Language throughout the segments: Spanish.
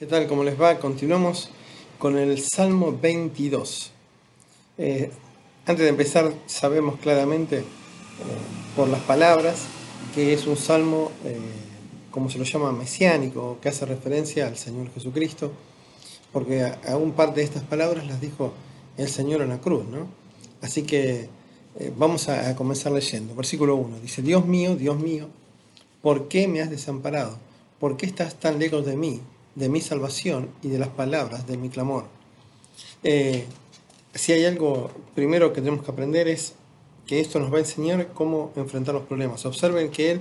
¿Qué tal? ¿Cómo les va? Continuamos con el Salmo 22. Eh, antes de empezar, sabemos claramente eh, por las palabras que es un salmo, eh, como se lo llama, mesiánico, que hace referencia al Señor Jesucristo, porque aún parte de estas palabras las dijo el Señor en la cruz, ¿no? Así que vamos a, a comenzar leyendo. Versículo 1 dice, Dios mío, Dios mío, ¿por qué me has desamparado? ¿Por qué estás tan lejos de mí? De mi salvación y de las palabras de mi clamor. Eh, si hay algo primero que tenemos que aprender es que esto nos va a enseñar cómo enfrentar los problemas. Observen que él,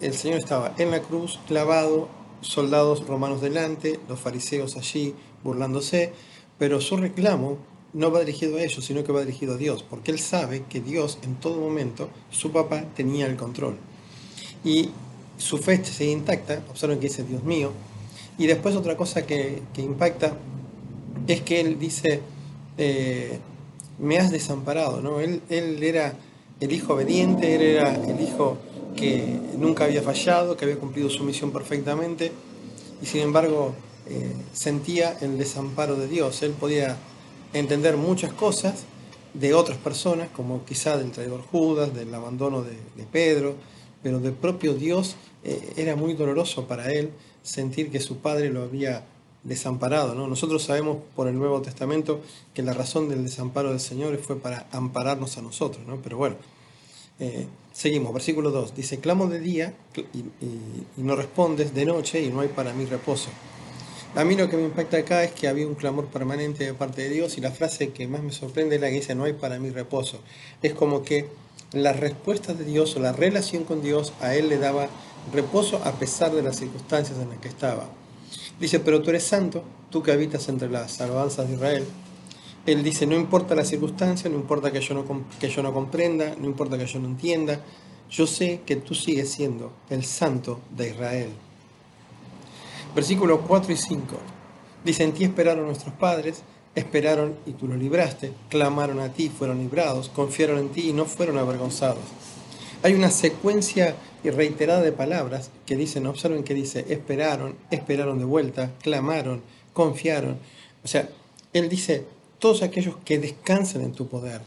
el Señor estaba en la cruz, clavado, soldados romanos delante, los fariseos allí burlándose, pero su reclamo no va dirigido a ellos, sino que va dirigido a Dios, porque él sabe que Dios en todo momento, su papá, tenía el control. Y su fe sigue intacta, observen que dice Dios mío, y después otra cosa que, impacta es que él dice, eh, me has desamparado, ¿no? Él, él, era el hijo obediente, él era el hijo que nunca había fallado, que había cumplido su misión perfectamente, y sin embargo eh, sentía el desamparo de Dios. Él podía entender muchas cosas de otras personas, como quizá del traidor Judas, del abandono de, Pedro, pero del propio Dios eh, era muy doloroso para él sentir que su padre lo había desamparado. ¿no? Nosotros sabemos por el Nuevo Testamento que la razón del desamparo del Señor fue para ampararnos a nosotros, ¿no? pero bueno, eh, seguimos, versículo 2, dice, clamo de día y, no respondes, de noche y no hay para mí reposo. A mí lo que me impacta acá es que había un clamor permanente de parte de Dios y la frase que más me sorprende es la que dice, no hay para mí reposo. Es como que la respuesta de Dios o la relación con Dios a él le daba reposo a pesar de las circunstancias en las que estaba. Dice, pero tú eres santo, tú que habitas entre las alabanzas de Israel. Él dice, no importa la circunstancia, no importa que yo no, que yo no comprenda, no importa que yo no entienda, yo sé que tú sigues siendo el santo de Israel. Versículos 4 y 5. Dice, en ti esperaron nuestros padres, esperaron y tú los libraste, clamaron a ti, fueron librados, confiaron en ti y no fueron avergonzados. Hay una secuencia reiterada de palabras que dicen, observen que dice, esperaron, esperaron de vuelta, clamaron, confiaron. O sea, él dice, todos aquellos que descansan en tu poder,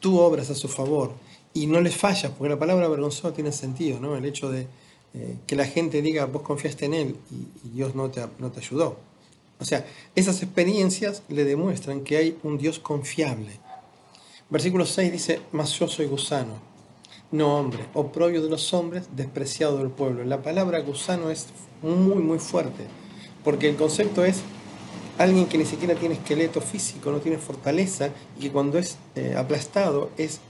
tú obras a su favor y no les fallas, porque la palabra vergonzoso tiene sentido, ¿no? El hecho de eh, que la gente diga, vos confiaste en él y, Dios no te, no te ayudó. O sea, esas experiencias le demuestran que hay un Dios confiable. Versículo 6 dice, mas yo soy gusano no hombre, oprobio de los hombres, despreciado del pueblo. La palabra gusano es muy, muy fuerte, porque el concepto es alguien que ni siquiera tiene esqueleto físico, no tiene fortaleza, y que cuando es eh, aplastado es,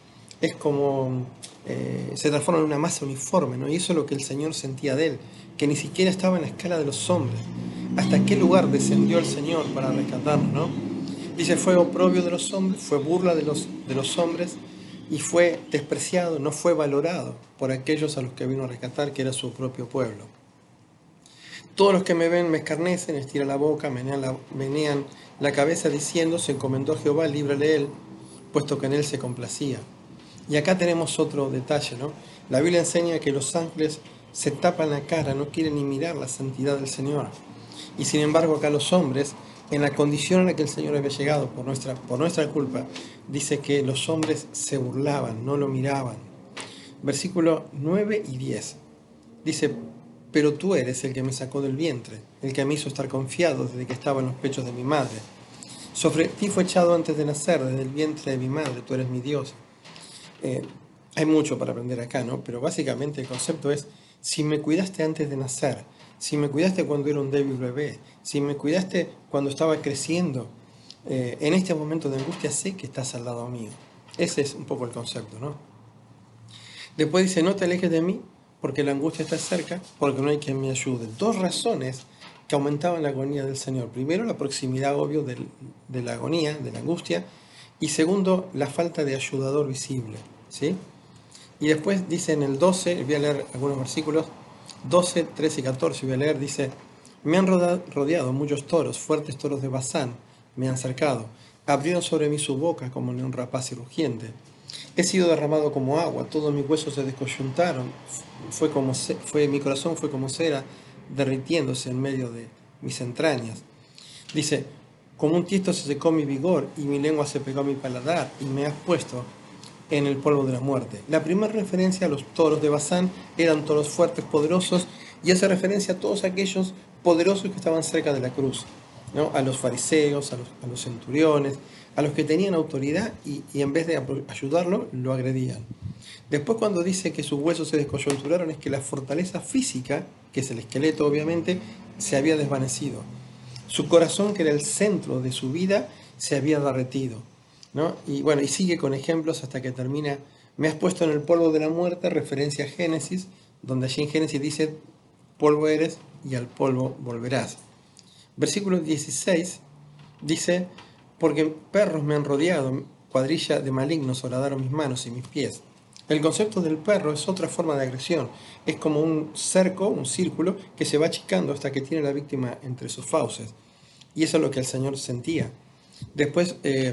es como eh, se transforma en una masa uniforme, ¿no? Y eso es lo que el Señor sentía de él, que ni siquiera estaba en la escala de los hombres. ¿Hasta qué lugar descendió el Señor para rescatarnos, no? Dice, fue oprobio de los hombres, fue burla de los, de los hombres, y fue despreciado, no fue valorado por aquellos a los que vino a rescatar, que era su propio pueblo. Todos los que me ven me escarnecen, estiran la boca, menean la, menean la cabeza diciendo, se encomendó a Jehová, líbrale él, puesto que en él se complacía. Y acá tenemos otro detalle, ¿no? La Biblia enseña que los ángeles se tapan la cara, no quieren ni mirar la santidad del Señor. Y sin embargo acá los hombres en la condición en la que el Señor había llegado por nuestra, por nuestra culpa, dice que los hombres se burlaban, no lo miraban. Versículo 9 y 10. Dice, pero tú eres el que me sacó del vientre, el que me hizo estar confiado desde que estaba en los pechos de mi madre. Sobre ti fue echado antes de nacer, desde el vientre de mi madre, tú eres mi Dios. Eh, hay mucho para aprender acá, ¿no? Pero básicamente el concepto es, si me cuidaste antes de nacer, si me cuidaste cuando era un débil bebé, si me cuidaste cuando estaba creciendo, eh, en este momento de angustia sé que estás al lado mío. Ese es un poco el concepto, ¿no? Después dice, no te alejes de mí, porque la angustia está cerca, porque no hay quien me ayude. Dos razones que aumentaban la agonía del Señor. Primero, la proximidad, obvio, de la agonía, de la angustia. Y segundo, la falta de ayudador visible. ¿sí? Y después dice en el 12, voy a leer algunos versículos, 12, 13 y 14 voy a leer, dice, me han rodeado muchos toros, fuertes toros de Bazán, me han cercado, abrieron sobre mí su boca como un rapaz y. He sido derramado como agua, todos mis huesos se descoyuntaron, fue como fue, mi corazón fue como cera derritiéndose en medio de, mis entrañas. Dice, como un tiesto se secó mi vigor y mi lengua se pegó a mi paladar y me has puesto en el polvo de la muerte. La primera referencia a los toros de Bazán eran toros fuertes, poderosos, y hace referencia a todos aquellos poderosos que estaban cerca de la cruz, ¿no? a los fariseos, a los, centuriones, a los que tenían autoridad y, y, en vez de ayudarlo, lo agredían. Después cuando dice que sus huesos se descoyunturaron es que la fortaleza física, que es el esqueleto obviamente, se había desvanecido. Su corazón, que era el centro de su vida, se había derretido. Y bueno, y sigue con ejemplos hasta que termina, me has puesto en el polvo de la muerte, referencia a Génesis, donde allí en Génesis dice, polvo eres y al polvo volverás. Versículo 16 dice, porque perros me han rodeado, cuadrilla de malignos horadaron mis manos y mis pies. El concepto del perro es otra forma de agresión. Es como un cerco, un círculo, que se va achicando hasta que tiene la víctima entre sus fauces. Y eso es lo que el Señor sentía. Después, eh,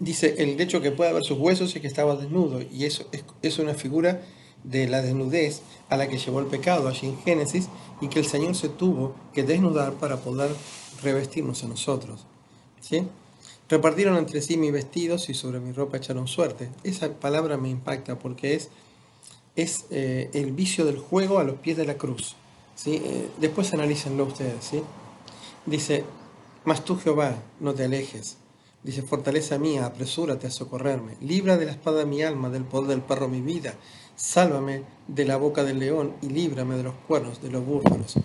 dice, el hecho que pueda ver sus huesos es que estaba desnudo, y eso es, una figura de la desnudez a la que llevó el pecado allí en Génesis, y que el Señor se tuvo que desnudar para poder revestirnos a nosotros. ¿sí? Repartieron entre sí mis vestidos y sobre mi ropa echaron suerte. Esa palabra me impacta porque es, es eh, el vicio del juego a los pies de la cruz. ¿sí? Eh, después analícenlo ustedes. ¿sí? Dice, mas tú Jehová, no te alejes Dice, fortaleza mía, apresúrate a socorrerme. Libra de la espada mi alma, del poder del perro mi vida. Sálvame de la boca del león y líbrame de los cuernos de los búfalos.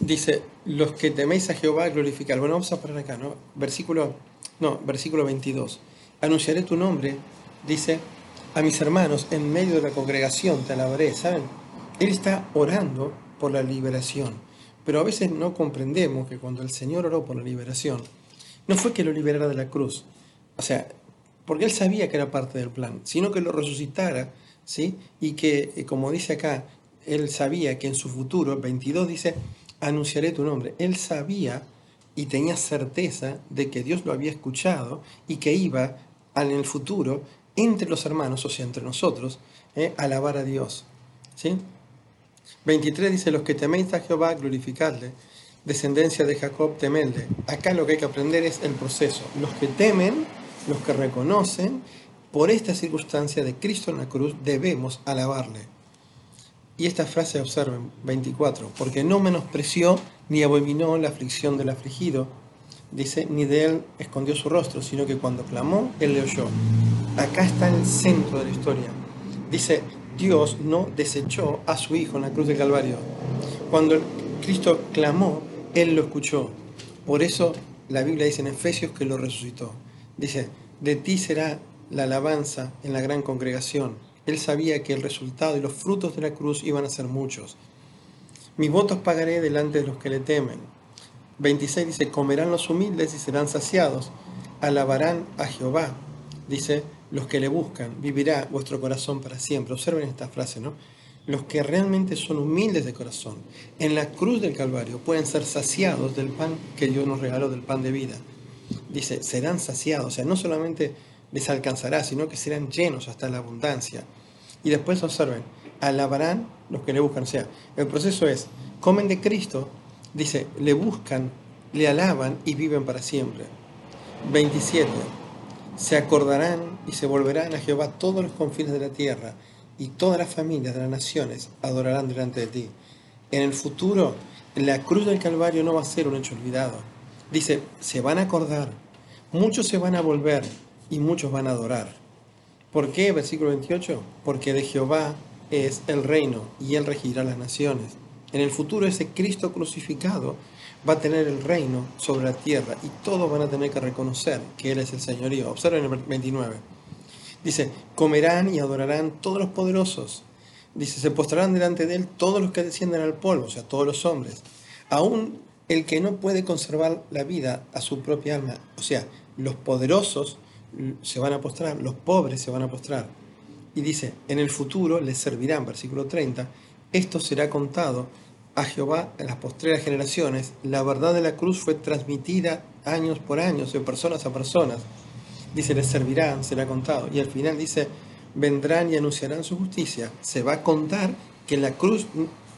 Dice, los que teméis a Jehová, glorificar. Bueno, vamos a parar acá, ¿no? Versículo, no, versículo 22. Anunciaré tu nombre, dice, a mis hermanos en medio de la congregación te alabaré, ¿saben? Él está orando por la liberación. Pero a veces no comprendemos que cuando el Señor oró por la liberación, no fue que lo liberara de la cruz, o sea, porque él sabía que era parte del plan, sino que lo resucitara, ¿sí? Y que, eh, como dice acá, él sabía que en su futuro, 22 dice, anunciaré tu nombre. Él sabía y tenía certeza de que Dios lo había escuchado y que iba en el futuro entre los hermanos, o sea, entre nosotros, ¿eh? alabar a Dios. ¿sí? 23 dice, los que teméis a Jehová, glorificadle descendencia de Jacob, temelde. Acá lo que hay que aprender es el proceso. Los que temen, los que reconocen, por esta circunstancia de Cristo en la cruz, debemos alabarle. Y esta frase observen, 24, porque no menospreció ni abominó la aflicción del afligido, dice, ni de él escondió su rostro, sino que cuando clamó, él le oyó. Acá está el centro de la historia. Dice, Dios no desechó a su Hijo en la cruz del Calvario. Cuando Cristo clamó, él lo escuchó. Por eso la Biblia dice en Efesios que lo resucitó. Dice, de ti será la alabanza en la gran congregación. Él sabía que el resultado y los frutos de la cruz iban a ser muchos. Mis votos pagaré delante de los que le temen. 26 dice, comerán los humildes y serán saciados. Alabarán a Jehová. Dice, los que le buscan, vivirá vuestro corazón para siempre. Observen esta frase, ¿no? Los que realmente son humildes de corazón, en la cruz del Calvario pueden ser saciados del pan que Dios nos regaló, del pan de vida. Dice, serán saciados, o sea, no solamente les alcanzará, sino que serán llenos hasta la abundancia. Y después observen, alabarán los que le buscan. O sea, el proceso es, comen de Cristo, dice, le buscan, le alaban y viven para siempre. 27. Se acordarán y se volverán a Jehová todos los confines de la tierra y todas las familias de las naciones adorarán delante de ti. En el futuro, la cruz del Calvario no va a ser un hecho olvidado. Dice, se van a acordar, muchos se van a volver y muchos van a adorar. ¿Por qué? Versículo 28. Porque de Jehová es el reino y él regirá las naciones. En el futuro ese Cristo crucificado va a tener el reino sobre la tierra y todos van a tener que reconocer que Él es el señorío. Observen el 29. Dice, comerán y adorarán todos los poderosos. Dice, se postrarán delante de él todos los que descienden al polvo, o sea, todos los hombres. Aún el que no puede conservar la vida a su propia alma, o sea, los poderosos se van a postrar, los pobres se van a postrar. Y dice, en el futuro les servirán, versículo 30, esto será contado a Jehová en las postreras generaciones. La verdad de la cruz fue transmitida años por años, de personas a personas dice, les servirán, será contado. Y al final dice, vendrán y anunciarán su justicia. Se va a contar que la cruz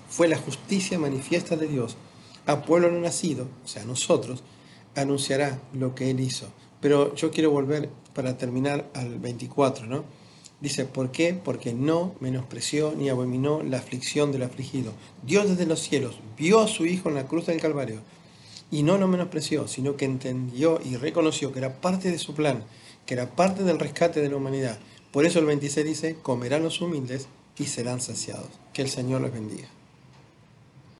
fue la justicia manifiesta de Dios a pueblo no nacido, o sea, nosotros, anunciará lo que Él hizo. Pero yo quiero volver para terminar al 24, ¿no? Dice, ¿por qué? Porque no menospreció ni abominó la aflicción del afligido. Dios desde los cielos vio a su Hijo en la cruz del Calvario y no lo menospreció, sino que entendió y reconoció que era parte de su plan, que era parte del rescate de la humanidad. Por eso el 26 dice, comerán los humildes y serán saciados. Que el Señor los bendiga.